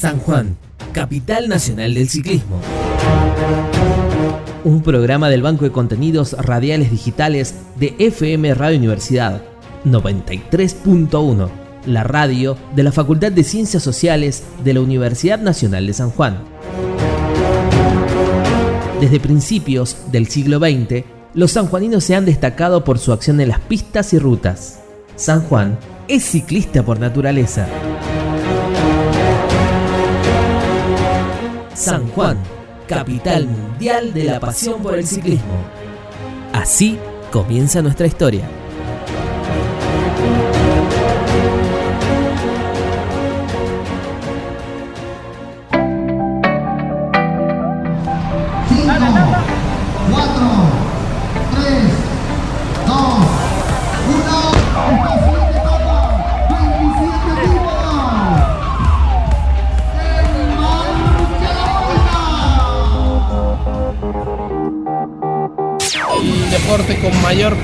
San Juan, capital nacional del ciclismo. Un programa del Banco de Contenidos Radiales Digitales de FM Radio Universidad 93.1, la radio de la Facultad de Ciencias Sociales de la Universidad Nacional de San Juan. Desde principios del siglo XX, los sanjuaninos se han destacado por su acción en las pistas y rutas. San Juan es ciclista por naturaleza. San Juan, capital mundial de la pasión por el ciclismo. Así comienza nuestra historia.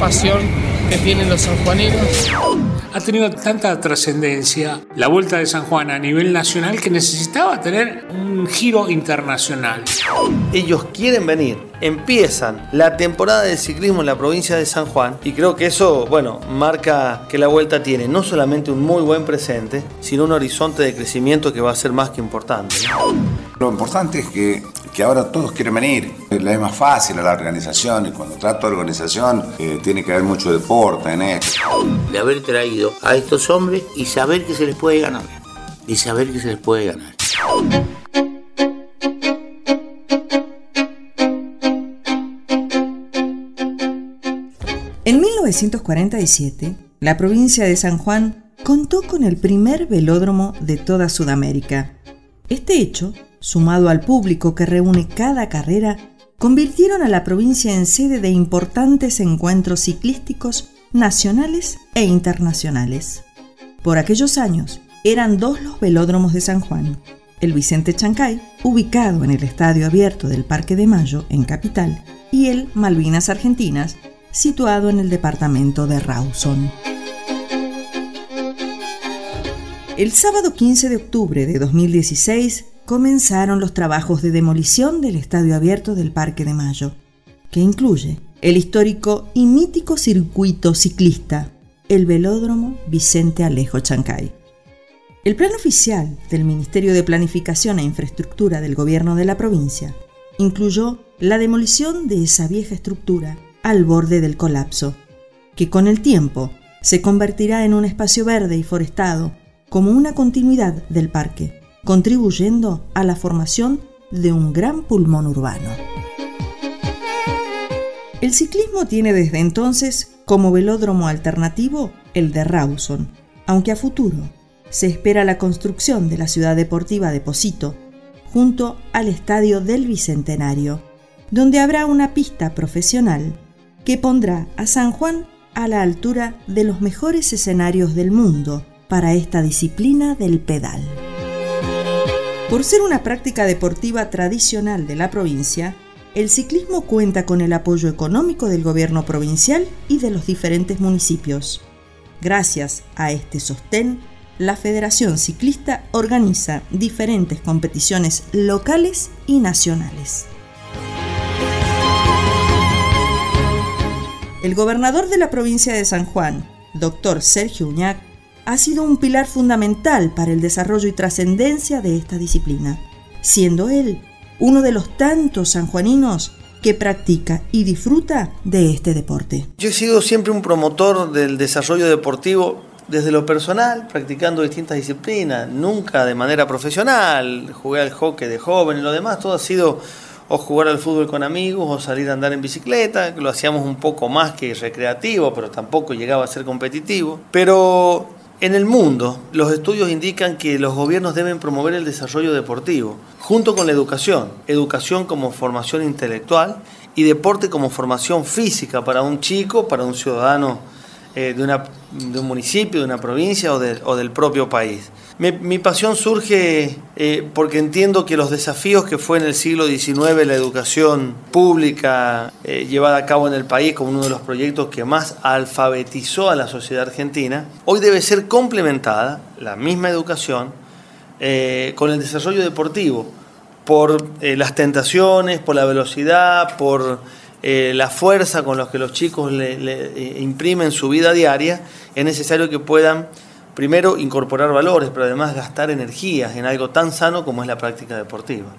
Pasión que tienen los sanjuaninos. Ha tenido tanta trascendencia la Vuelta de San Juan a nivel nacional que necesitaba tener un giro internacional. Ellos quieren venir, empiezan la temporada de ciclismo en la provincia de San Juan y creo que eso, bueno, marca que la Vuelta tiene no solamente un muy buen presente, sino un horizonte de crecimiento que va a ser más que importante. Lo importante es que que ahora todos quieren venir. Es más fácil a la organización y cuando trato de organización eh, tiene que haber mucho deporte en esto. De haber traído a estos hombres y saber que se les puede ganar. Y saber que se les puede ganar. En 1947, la provincia de San Juan contó con el primer velódromo de toda Sudamérica. Este hecho sumado al público que reúne cada carrera, convirtieron a la provincia en sede de importantes encuentros ciclísticos nacionales e internacionales. Por aquellos años, eran dos los velódromos de San Juan, el Vicente Chancay, ubicado en el estadio abierto del Parque de Mayo, en Capital, y el Malvinas Argentinas, situado en el departamento de Rawson. El sábado 15 de octubre de 2016, comenzaron los trabajos de demolición del estadio abierto del Parque de Mayo, que incluye el histórico y mítico circuito ciclista, el velódromo Vicente Alejo Chancay. El plan oficial del Ministerio de Planificación e Infraestructura del Gobierno de la provincia incluyó la demolición de esa vieja estructura al borde del colapso, que con el tiempo se convertirá en un espacio verde y forestado como una continuidad del parque contribuyendo a la formación de un gran pulmón urbano. El ciclismo tiene desde entonces como velódromo alternativo el de Rawson, aunque a futuro se espera la construcción de la ciudad deportiva de Posito junto al Estadio del Bicentenario, donde habrá una pista profesional que pondrá a San Juan a la altura de los mejores escenarios del mundo para esta disciplina del pedal. Por ser una práctica deportiva tradicional de la provincia, el ciclismo cuenta con el apoyo económico del gobierno provincial y de los diferentes municipios. Gracias a este sostén, la Federación Ciclista organiza diferentes competiciones locales y nacionales. El gobernador de la provincia de San Juan, doctor Sergio Uñac, ha sido un pilar fundamental para el desarrollo y trascendencia de esta disciplina, siendo él uno de los tantos sanjuaninos que practica y disfruta de este deporte. Yo he sido siempre un promotor del desarrollo deportivo desde lo personal, practicando distintas disciplinas, nunca de manera profesional, jugué al hockey de joven y lo demás, todo ha sido o jugar al fútbol con amigos o salir a andar en bicicleta, lo hacíamos un poco más que recreativo, pero tampoco llegaba a ser competitivo. Pero en el mundo, los estudios indican que los gobiernos deben promover el desarrollo deportivo, junto con la educación, educación como formación intelectual y deporte como formación física para un chico, para un ciudadano eh, de, una, de, un municipio, de una provincia o, o del propio país. Mi, pasión surge eh, porque entiendo que los desafíos que fue en el siglo XIX la educación pública eh, llevada a cabo en el país como uno de los proyectos que más alfabetizó a la sociedad argentina, hoy debe ser complementada, la misma educación, eh, con el desarrollo deportivo, por las tentaciones, por la velocidad, por la fuerza con la que los chicos le, imprimen su vida diaria, es necesario que puedan primero incorporar valores, pero además gastar energías en algo tan sano como es la práctica deportiva.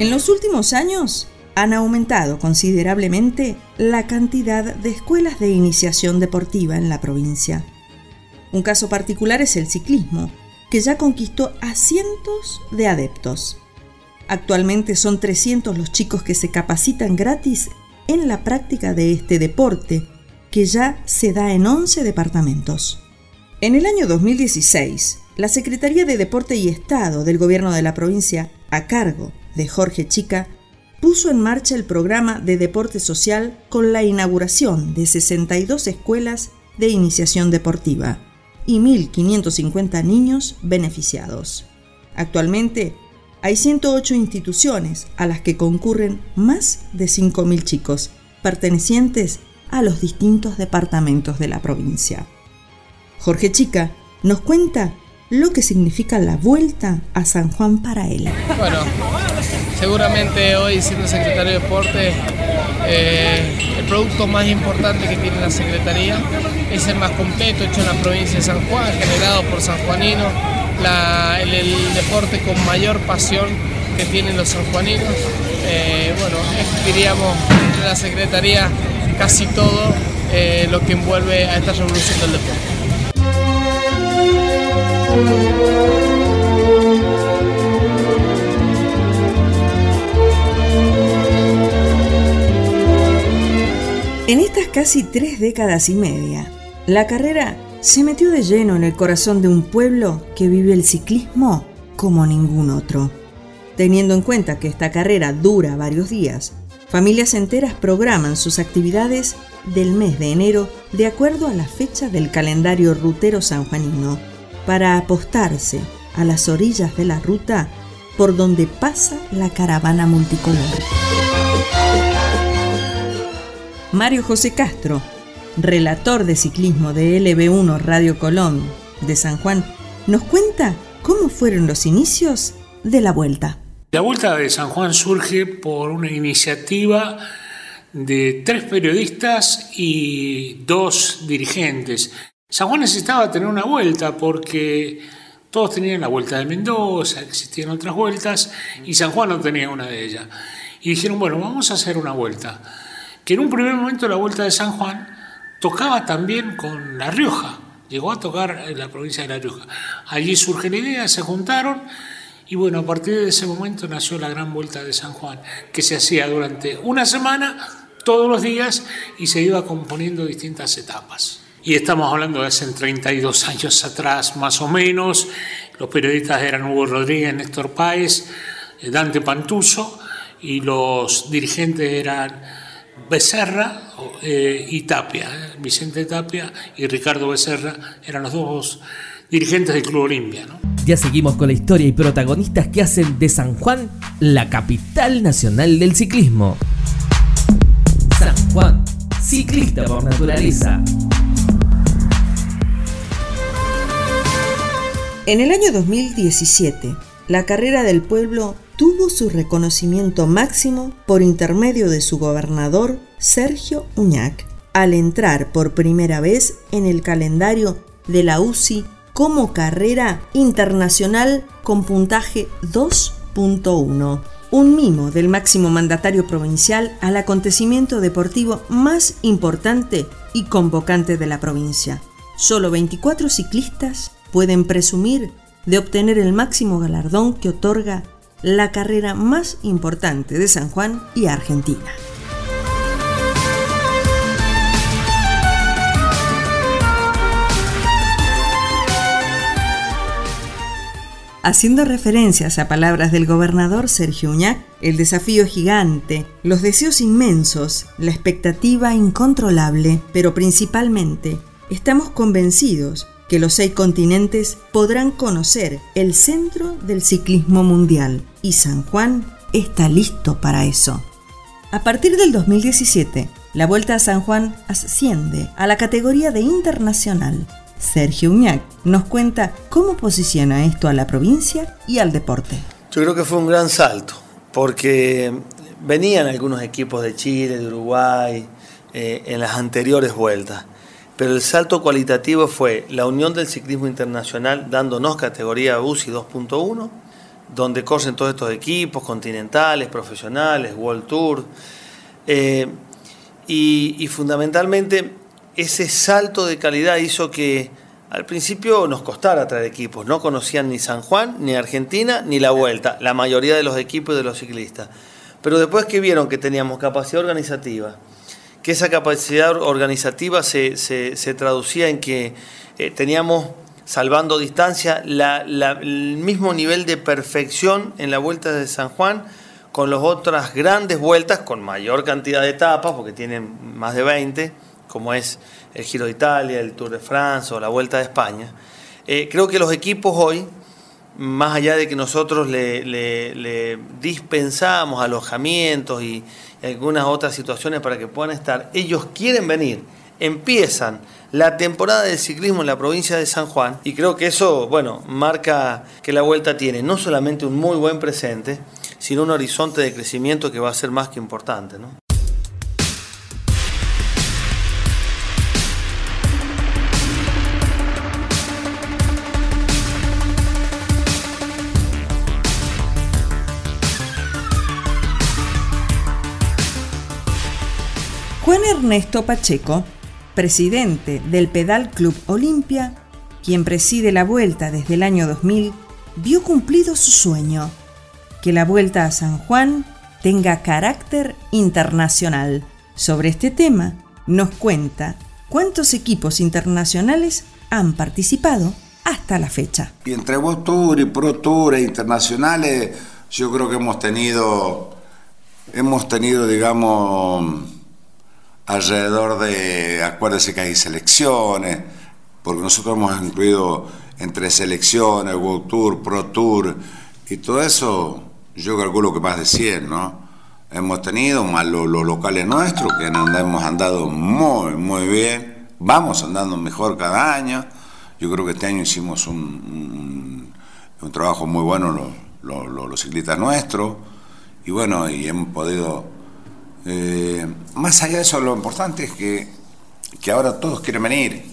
En los últimos años han aumentado considerablemente la cantidad de escuelas de iniciación deportiva en la provincia. Un caso particular es el ciclismo, que ya conquistó a cientos de adeptos. Actualmente son 300 los chicos que se capacitan gratis en la práctica de este deporte, que ya se da en 11 departamentos. En el año 2016, la Secretaría de Deporte y Estado del Gobierno de la provincia, a cargo de Jorge Chica, puso en marcha el programa de deporte social con la inauguración de 62 escuelas de iniciación deportiva y 1.550 niños beneficiados. Actualmente hay 108 instituciones a las que concurren más de 5.000 chicos, pertenecientes a los distintos departamentos de la provincia. Jorge Chica nos cuenta lo que significa la vuelta a San Juan para él. Bueno, seguramente hoy siendo secretario de deporte, eh, el producto más importante que tiene la Secretaría es el más completo hecho en la provincia de San Juan, generado por sanjuaninos, el, deporte con mayor pasión que tienen los sanjuaninos. Eh, bueno, diríamos de la Secretaría casi todo eh, lo que envuelve a esta revolución del deporte. En estas casi tres décadas y media, la carrera se metió de lleno en el corazón de un pueblo que vive el ciclismo como ningún otro. Teniendo en cuenta que esta carrera dura varios días, familias enteras programan sus actividades del mes de enero de acuerdo a la fecha del calendario rutero sanjuanino para apostarse a las orillas de la ruta por donde pasa la caravana multicolor. Mario José Castro, relator de ciclismo de LB1 Radio Colón de San Juan, nos cuenta cómo fueron los inicios de la vuelta. La vuelta de San Juan surge por una iniciativa de tres periodistas y dos dirigentes San Juan necesitaba tener una vuelta porque todos tenían la vuelta de Mendoza, existían otras vueltas y San Juan no tenía una de ellas. Y dijeron, bueno, vamos a hacer una vuelta. Que en un primer momento la vuelta de San Juan tocaba también con La Rioja, llegó a tocar en la provincia de La Rioja. Allí surge la idea, se juntaron y bueno, a partir de ese momento nació la gran vuelta de San Juan, que se hacía durante una semana, todos los días, y se iba componiendo distintas etapas. Y estamos hablando de hace 32 años atrás, más o menos. Los periodistas eran Hugo Rodríguez, Néstor Páez, eh, Dante Pantuso, y los dirigentes eran Becerra eh, y Tapia. Eh, Vicente Tapia y Ricardo Becerra eran los dos dirigentes del Club Olimpia. Ya seguimos con la historia y protagonistas que hacen de San Juan la capital nacional del ciclismo. San Juan, ciclista por naturaleza. En el año 2017, la carrera del pueblo tuvo su reconocimiento máximo por intermedio de su gobernador, Sergio Uñac, al entrar por primera vez en el calendario de la UCI como carrera internacional con puntaje 2.1, un mimo del máximo mandatario provincial al acontecimiento deportivo más importante y convocante de la provincia. Solo 24 ciclistas pueden presumir de obtener el máximo galardón que otorga la carrera más importante de San Juan y Argentina. Haciendo referencias a palabras del gobernador Sergio Uñac, el desafío gigante, los deseos inmensos, la expectativa incontrolable, pero principalmente estamos convencidos que los seis continentes podrán conocer el centro del ciclismo mundial y San Juan está listo para eso. A partir del 2017, la Vuelta a San Juan asciende a la categoría de internacional. Sergio Uñac nos cuenta cómo posiciona esto a la provincia y al deporte. Yo creo que fue un gran salto, porque venían algunos equipos de Chile, de Uruguay, eh, en las anteriores vueltas, pero el salto cualitativo fue la unión del ciclismo internacional dándonos categoría UCI 2.1, donde corren todos estos equipos continentales, profesionales, World Tour, eh, y fundamentalmente ese salto de calidad hizo que al principio nos costara traer equipos, no conocían ni San Juan, ni Argentina, ni la Vuelta, la mayoría de los equipos y de los ciclistas. Pero después que vieron que teníamos capacidad organizativa, que esa capacidad organizativa se, traducía en que eh, teníamos, salvando distancia, el mismo nivel de perfección en la Vuelta de San Juan con las otras grandes vueltas, con mayor cantidad de etapas, porque tienen más de 20, como es el Giro de Italia, el Tour de France o la Vuelta de España. Eh, creo que los equipos hoy, más allá de que nosotros le, dispensamos alojamientos y algunas otras situaciones para que puedan estar, ellos quieren venir, empiezan la temporada del ciclismo en la provincia de San Juan y creo que eso, bueno, marca que la vuelta tiene no solamente un muy buen presente, sino un horizonte de crecimiento que va a ser más que importante. ¿no? Ernesto Pacheco, presidente del Pedal Club Olimpia, quien preside la vuelta desde el año 2000, vio cumplido su sueño, que la vuelta a San Juan tenga carácter internacional. Sobre este tema nos cuenta cuántos equipos internacionales han participado hasta la fecha. Y entre World Tour y Pro Tour e internacionales, yo creo que hemos tenido, hemos tenido, digamos, alrededor de, acuérdense que hay selecciones, porque nosotros hemos incluido entre selecciones, World Tour, Pro Tour, y todo eso, yo calculo que más de 100, ¿no? Hemos tenido, más los, locales nuestros, que hemos andado muy, muy bien, vamos andando mejor cada año. Yo creo que este año hicimos un, un, trabajo muy bueno los, los, los ciclistas nuestros, y bueno, y hemos podido eh, más allá de eso, lo importante es que, que ahora todos quieren venir.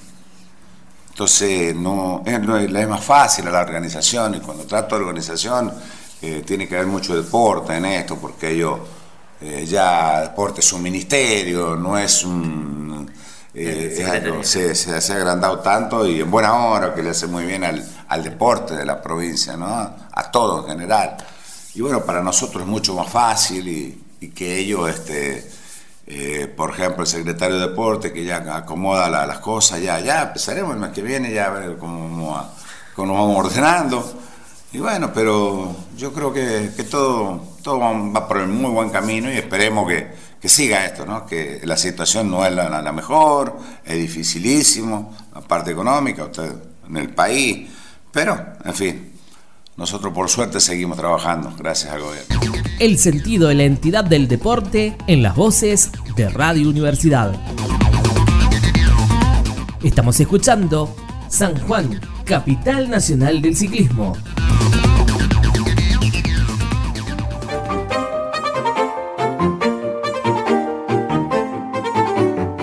Entonces, no es, es más fácil la organización y cuando trato de organización eh, tiene que haber mucho deporte en esto, porque ellos eh, ya deporte es un ministerio, no es un... se, se, ha agrandado tanto y en buena hora que le hace muy bien al, al deporte de la provincia, ¿no? a todo en general. Y bueno, para nosotros es mucho más fácil y, y que ellos, este, eh, por ejemplo, el secretario de Deporte, que ya acomoda las cosas, ya, ya empezaremos el mes que viene, ya a ver cómo, cómo nos vamos ordenando. Y bueno, pero yo creo que, que todo, todo va por el muy buen camino y esperemos que, que siga esto, ¿no? que la situación no es la, la, mejor, es dificilísimo, la parte económica, usted en el país, pero, en fin, nosotros por suerte seguimos trabajando, gracias al gobierno. El sentido de la entidad del deporte en las voces de Radio Universidad. Estamos escuchando San Juan, capital nacional del ciclismo.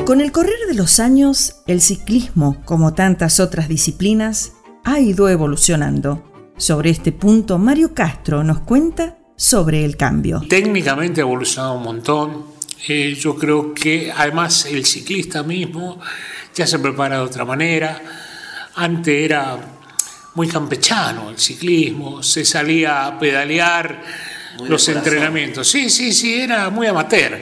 Con el correr de los años, el ciclismo, como tantas otras disciplinas, ha ido evolucionando sobre este punto, Mario Castro nos cuenta sobre el cambio. Técnicamente ha evolucionado un montón. Eh, yo creo que además el ciclista mismo ya se prepara de otra manera. Antes era muy campechano el ciclismo, se salía a pedalear los entrenamientos. Sí, sí, sí, era muy amateur.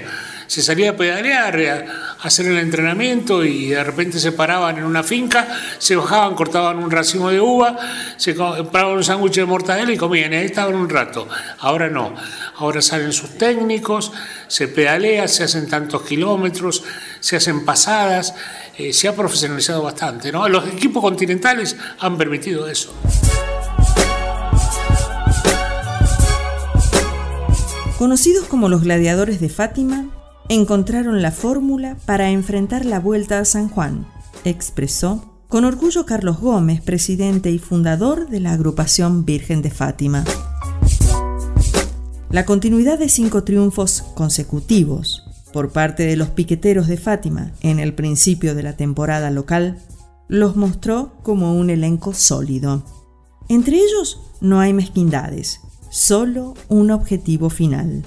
Se salía a pedalear, hacer el entrenamiento y de repente se paraban en una finca, se bajaban, cortaban un racimo de uva, se compraban un sándwich de mortadela y comían, ahí estaban un rato. Ahora no, ahora salen sus técnicos, se pedalea, se hacen tantos kilómetros, se hacen pasadas, eh, se ha profesionalizado bastante. ¿no? Los equipos continentales han permitido eso. Conocidos como los gladiadores de Fátima, encontraron la fórmula para enfrentar la vuelta a San Juan, expresó con orgullo Carlos Gómez, presidente y fundador de la agrupación Virgen de Fátima. La continuidad de cinco triunfos consecutivos por parte de los piqueteros de Fátima en el principio de la temporada local los mostró como un elenco sólido. Entre ellos no hay mezquindades, solo un objetivo final,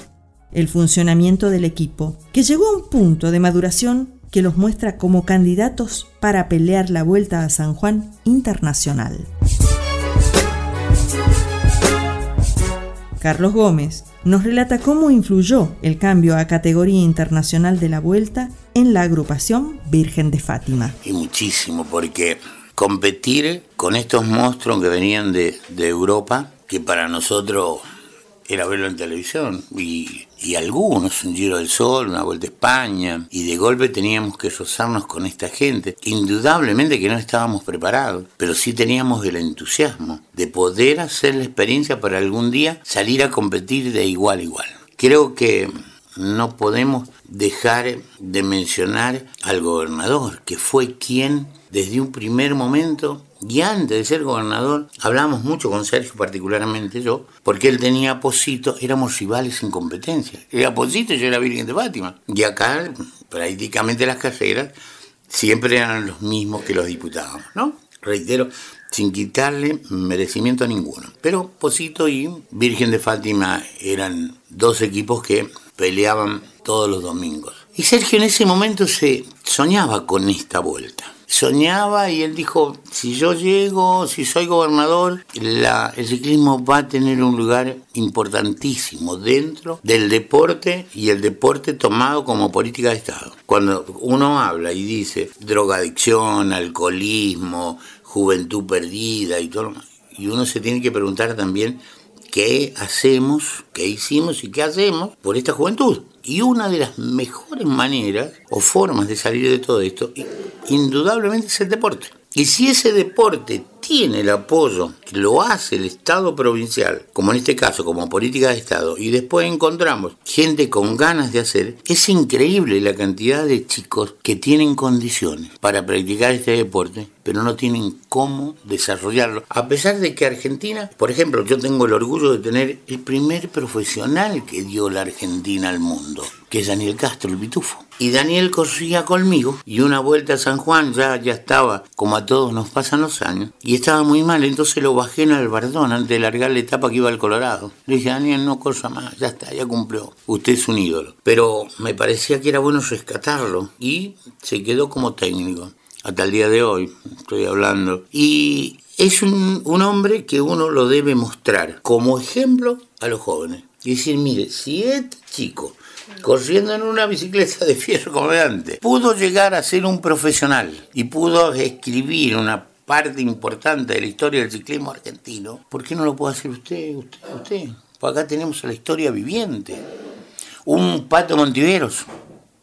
el funcionamiento del equipo, que llegó a un punto de maduración que los muestra como candidatos para pelear la vuelta a San Juan Internacional. Carlos Gómez nos relata cómo influyó el cambio a categoría internacional de la vuelta en la agrupación Virgen de Fátima. Y muchísimo, porque competir con estos monstruos que venían de, Europa, que para nosotros era verlo en televisión y, algunos, un Giro del Sol, una Vuelta a España, y de golpe teníamos que rozarnos con esta gente. Indudablemente que no estábamos preparados, pero sí teníamos el entusiasmo de poder hacer la experiencia para algún día salir a competir de igual a igual. Creo que no podemos dejar de mencionar al gobernador, que fue quien desde un primer momento y antes de ser gobernador, hablamos mucho con Sergio, particularmente yo, porque él tenía Posito, éramos rivales en competencia. Era Posito y yo era Virgen de Fátima. Y acá, prácticamente las carreras, siempre eran los mismos que los diputados, ¿no? Reitero, sin quitarle merecimiento a ninguno. Pero Posito y Virgen de Fátima eran dos equipos que peleaban todos los domingos. Y Sergio en ese momento se soñaba con esta vuelta soñaba y él dijo, si yo llego, si soy gobernador, el ciclismo va a tener un lugar importantísimo dentro del deporte y el deporte tomado como política de Estado. Cuando uno habla y dice drogadicción, alcoholismo, juventud perdida y todo, y uno se tiene que preguntar también qué hacemos, qué hicimos y qué hacemos por esta juventud. Y una de las mejores maneras o formas de salir de todo esto, indudablemente, es el deporte. Y si ese deporte tiene el apoyo que lo hace el Estado provincial, como en este caso, como política de Estado, y después encontramos gente con ganas de hacer, es increíble la cantidad de chicos que tienen condiciones para practicar este deporte, pero no tienen cómo desarrollarlo. A pesar de que Argentina, por ejemplo, yo tengo el orgullo de tener el primer profesional que dio la Argentina al mundo, que es Daniel Castro, el pitufo. Y Daniel corría conmigo y una vuelta a San Juan ya, ya estaba, como a todos nos pasan los años, y estaba muy mal, entonces lo bajé en el bardón antes de largar la etapa que iba al Colorado. Le dije, Daniel, no cosa más, ya está, ya cumplió. Usted es un ídolo. Pero me parecía que era bueno rescatarlo y se quedó como técnico. Hasta el día de hoy estoy hablando. Y es un, un hombre que uno lo debe mostrar como ejemplo a los jóvenes. Y decir, mire, si este chico corriendo en una bicicleta de fierro como de pudo llegar a ser un profesional y pudo escribir una parte importante de la historia del ciclismo argentino, ¿por qué no lo puede hacer usted, usted, usted? Pues acá tenemos la historia viviente. Un Pato Montiveros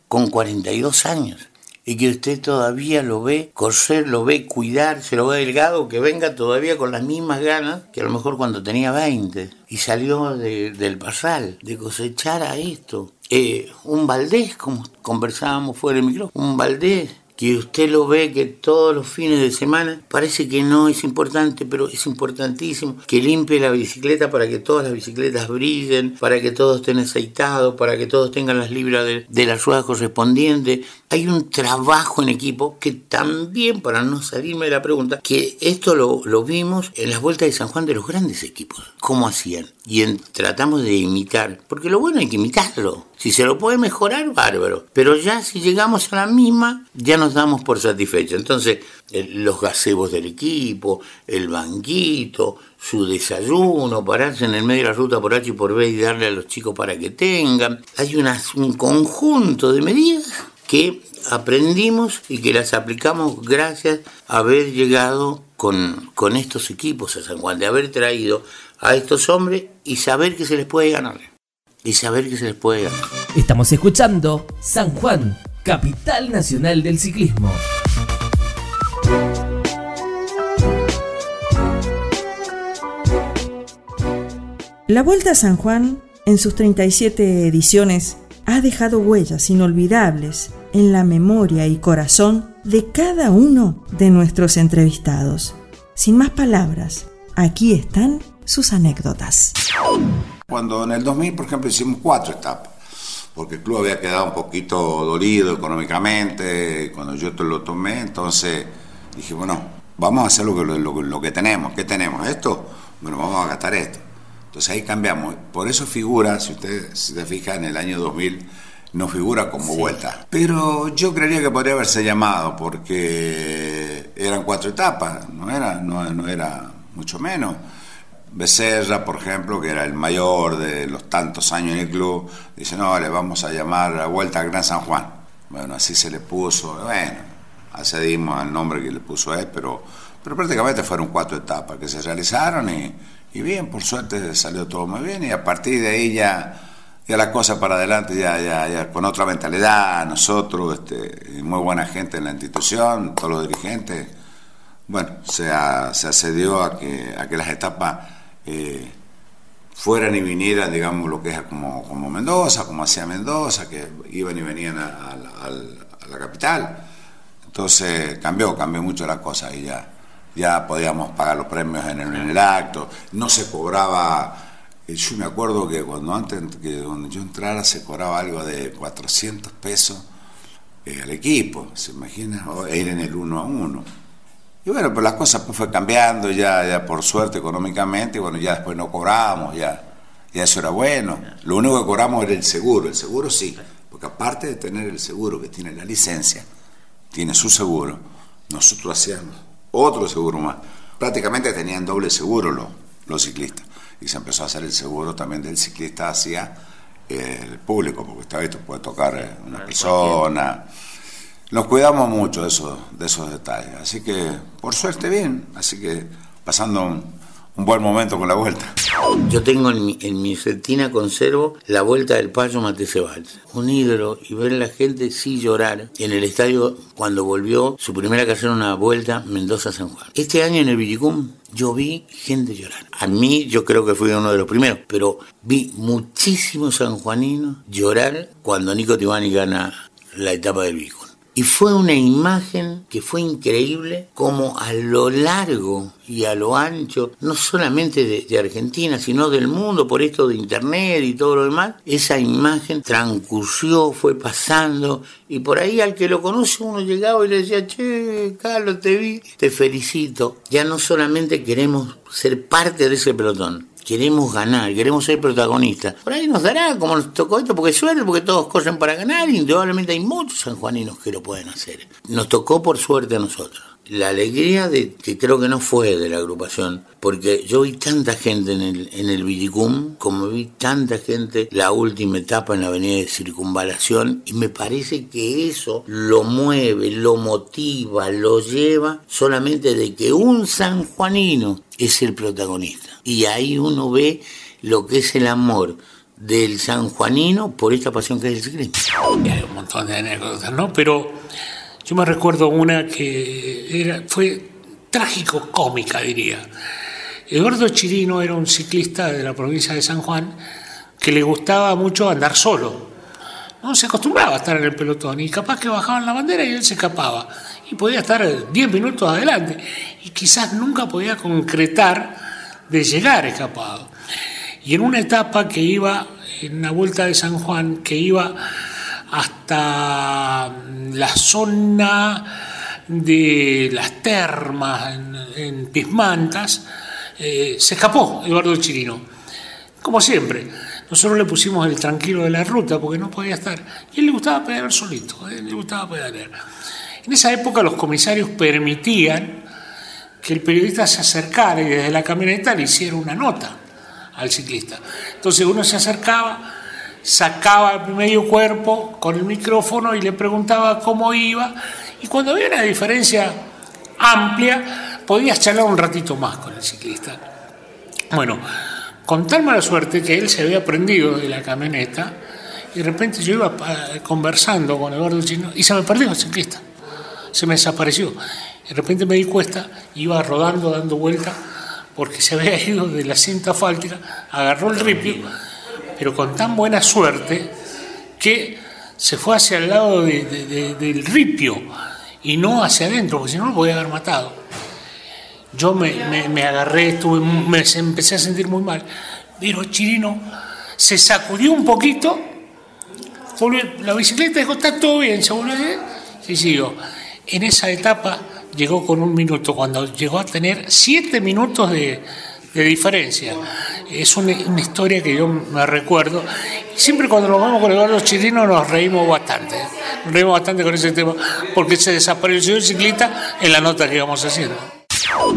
con 42 años y que usted todavía lo ve correr, lo ve cuidar, se lo ve delgado, que venga todavía con las mismas ganas que a lo mejor cuando tenía 20 y salió del pasal, de cosechar a esto. Eh, un Valdés, como conversábamos fuera del micrófono, un Valdés que usted lo ve que todos los fines de semana parece que no es importante, pero es importantísimo que limpie la bicicleta para que todas las bicicletas brillen, para que todos estén aceitados, para que todos tengan las libras de, de la rueda correspondiente. Hay un trabajo en equipo que también, para no salirme de la pregunta, que esto lo, lo vimos en las vueltas de San Juan de los grandes equipos, cómo hacían. Y tratamos de imitar, porque lo bueno hay que imitarlo. Si se lo puede mejorar, bárbaro. Pero ya si llegamos a la misma, ya nos damos por satisfechos. Entonces, los gazebos del equipo, el banquito, su desayuno, pararse en el medio de la ruta por H y por B y darle a los chicos para que tengan. Hay un conjunto de medidas que aprendimos y que las aplicamos gracias a haber llegado con, con estos equipos a San Juan, de haber traído a estos hombres y saber que se les puede ganar y saber que se les puede ganar. Estamos escuchando San Juan, capital nacional del ciclismo. La Vuelta a San Juan En sus 37 ediciones ha dejado huellas inolvidables en la memoria y corazón de cada uno de nuestros entrevistados. Sin más palabras, aquí están sus anécdotas. Cuando en el 2000, por ejemplo, hicimos cuatro etapas, porque el club había quedado un poquito dolido económicamente, cuando yo lo tomé, entonces dije, bueno, vamos a hacer lo que, lo, que tenemos. ¿Qué tenemos? ¿Esto? Bueno, vamos a gastar esto. Entonces ahí cambiamos. Por eso figura, si usted se fija, en el año 2000 no figura como vuelta. Pero yo creería que podría haberse llamado porque eran cuatro etapas, no era, no, no era mucho menos. Becerra, por ejemplo, que era el mayor de los tantos años en el club, dice, no, le vamos a llamar la Vuelta al Gran San Juan. Bueno, así se le puso, bueno, accedimos al nombre que le puso él, pero, pero prácticamente fueron cuatro etapas que se realizaron y, y bien, por suerte salió todo muy bien y a partir de ahí ya, ya la cosa para adelante, ya, ya, ya con otra mentalidad, nosotros, este, muy buena gente en la institución, todos los dirigentes, bueno, se, se accedió a que, a que las etapas eh, fueran y vinieran, digamos, lo que es como, como Mendoza, como hacía Mendoza, que iban y venían a, la capital. Entonces cambió, cambió mucho la cosa y ya, ya podíamos pagar los premios en el, acto, no se cobraba, yo me acuerdo que cuando antes que cuando yo entrara se cobraba algo de 400 pesos eh, al equipo, se imagina, ir en el uno a uno. Y bueno, pues las cosas pues fue cambiando ya, ya por suerte económicamente, y bueno, ya después no cobrábamos, ya, ya eso era bueno. Lo único que cobramos era el seguro, el seguro sí, porque aparte de tener el seguro que tiene la licencia, tiene su seguro, nosotros hacíamos otro seguro más. Prácticamente tenían doble seguro los, los ciclistas. Y se empezó a hacer el seguro también del ciclista hacia el público, porque esta vez puede tocar eh, una persona. Nos cuidamos mucho de esos, de esos detalles. Así que, por suerte, bien. Así que, pasando un, buen momento con la vuelta. Yo tengo en mi, en conservo la vuelta del Payo Matecebal. Un ídolo y ver la gente sí llorar en el estadio cuando volvió su primera hacer una vuelta Mendoza-San Juan. Este año en el Villicum yo vi gente llorar. A mí yo creo que fui uno de los primeros, pero vi muchísimos sanjuaninos llorar cuando Nico Tibani gana la etapa del Villicum. Y fue una imagen que fue increíble como a lo largo y a lo ancho, no solamente de, Argentina, sino del mundo, por esto de Internet y todo lo demás, esa imagen transcurrió, fue pasando, y por ahí al que lo conoce uno llegaba y le decía, che, Carlos, te vi, te felicito. Ya no solamente queremos ser parte de ese pelotón, queremos ganar, queremos ser protagonistas. Por ahí nos dará, como nos tocó esto, porque suerte, porque todos corren para ganar, y indudablemente hay muchos sanjuaninos que lo pueden hacer. Nos tocó por suerte a nosotros. La alegría de que creo que no fue de la agrupación, porque yo vi tanta gente en el, en el Villicum, como vi tanta gente la última etapa en la avenida de circunvalación, y me parece que eso lo mueve, lo motiva, lo lleva solamente de que un sanjuanino es el protagonista. Y ahí uno ve lo que es el amor del sanjuanino por esta pasión que es el ciclismo. Hay un montón de anécdotas, ¿no? Pero yo me recuerdo una que era, fue trágico-cómica, diría. Eduardo Chirino era un ciclista de la provincia de San Juan que le gustaba mucho andar solo. No se acostumbraba a estar en el pelotón y capaz que bajaban la bandera y él se escapaba y podía estar 10 minutos adelante y quizás nunca podía concretar de llegar escapado. Y en una etapa que iba, en una vuelta de San Juan, que iba hasta la zona de las termas en, Pismantas, eh, se escapó Eduardo Chirino, como siempre. Nosotros le pusimos el tranquilo de la ruta porque no podía estar. Y él le gustaba pedalar solito, él le gustaba pedalar. En esa época los comisarios permitían que el periodista se acercara y desde la camioneta le hiciera una nota al ciclista. Entonces uno se acercaba, sacaba medio cuerpo con el micrófono y le preguntaba cómo iba y cuando había una diferencia amplia podías charlar un ratito más con el ciclista. Bueno, con tal mala suerte que él se había prendido de la camioneta y de repente yo iba eh, conversando con Eduardo Chino y se me perdió el ciclista se me desapareció. De repente me di cuenta, iba rodando, dando vuelta, porque se había ido de la cinta asfáltica, agarró el ripio, pero con tan buena suerte que se fue hacia el lado del ripio y no hacia adentro, porque si no lo podía haber matado. Yo me, agarré, estuve, me empecé a sentir muy mal. Pero Chirino se sacudió un poquito, la bicicleta dijo, está todo bien, se volvió y siguió. En esa etapa llegó con un minuto, cuando llegó a tener siete minutos de, diferencia. Es una, historia que yo me recuerdo. Siempre cuando nos vamos con Eduardo Chirino nos reímos bastante. Nos reímos bastante con ese tema, porque se desapareció el ciclista en la nota que íbamos haciendo.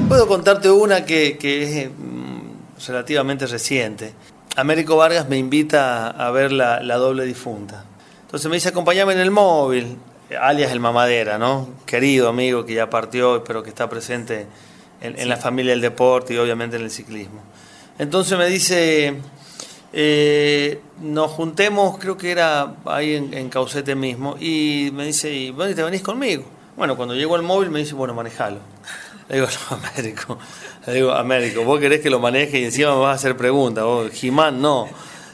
Puedo contarte una que, es mm, relativamente reciente. Américo Vargas me invita a ver la, doble difunta. Entonces me dice, acompáñame en el móvil, alias el Mamadera, ¿no? Querido amigo que ya partió, pero que está presente en, la familia del deporte y obviamente en el ciclismo. Entonces me dice, eh, nos juntemos, creo que era ahí en, Caucete mismo, y me dice, y te venís conmigo. Bueno, cuando llego al móvil me dice, bueno, manejalo. Le digo, no, Américo. Le digo, Américo, vos querés que lo maneje y encima me vas a hacer preguntas. Vos, Jimán, no.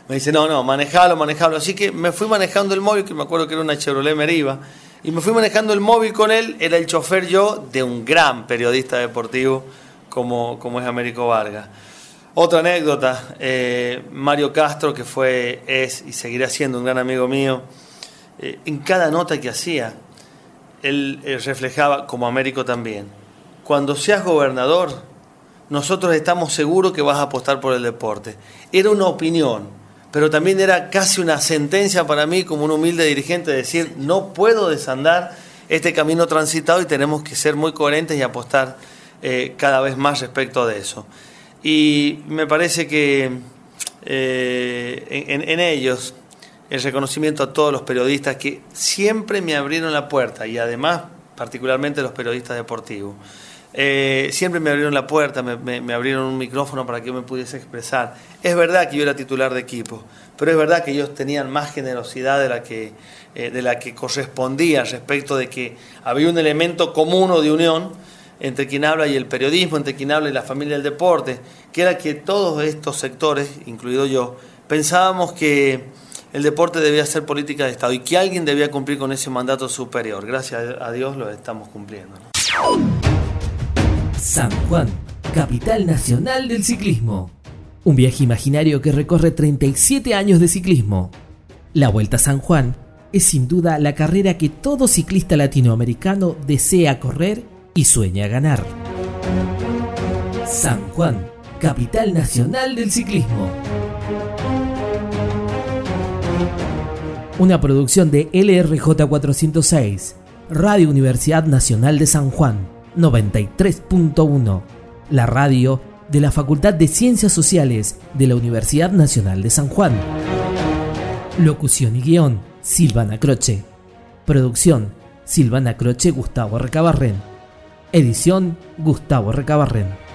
Me dice, no, no, manejalo, manejalo. Así que me fui manejando el móvil, que me acuerdo que era una Chevrolet Meriva, y me fui manejando el móvil con él. Era el chofer yo de un gran periodista deportivo como, como es Américo Vargas. Otra anécdota, eh, Mario Castro, que fue, es y seguirá siendo un gran amigo mío, eh, en cada nota que hacía, él eh, reflejaba, como Américo también, cuando seas gobernador, nosotros estamos seguros que vas a apostar por el deporte. Era una opinión, pero también era casi una sentencia para mí como un humilde dirigente decir, no puedo desandar este camino transitado y tenemos que ser muy coherentes y apostar cada vez más respecto de eso. Y me parece que eh, en ellos el reconocimiento a todos los periodistas que siempre me abrieron la puerta y además particularmente los periodistas deportivos. Eh, siempre me abrieron la puerta, me, abrieron un micrófono para que yo me pudiese expresar. Es verdad que yo era titular de equipo, pero es verdad que ellos tenían más generosidad de la que, eh, de la que correspondía respecto de que había un elemento común o de unión entre quien habla y el periodismo, entre quien habla y la familia del deporte, que era que todos estos sectores, incluido yo, pensábamos que el deporte debía ser política de Estado y que alguien debía cumplir con ese mandato superior. Gracias a Dios lo estamos cumpliendo. San Juan, capital nacional del ciclismo. Un viaje imaginario que recorre 37 años de ciclismo. La Vuelta a San Juan es sin duda la carrera que todo ciclista latinoamericano desea correr y sueña ganar. San Juan, capital nacional del ciclismo. Una producción de LRJ 406, Radio Universidad Nacional de San Juan 93.1, la radio de la Facultad de Ciencias Sociales de la Universidad Nacional de San Juan. Locución y guion, Silvana Croce. Producción, Silvana Croce, Gustavo Recabarren. Edición, Gustavo Recabarren.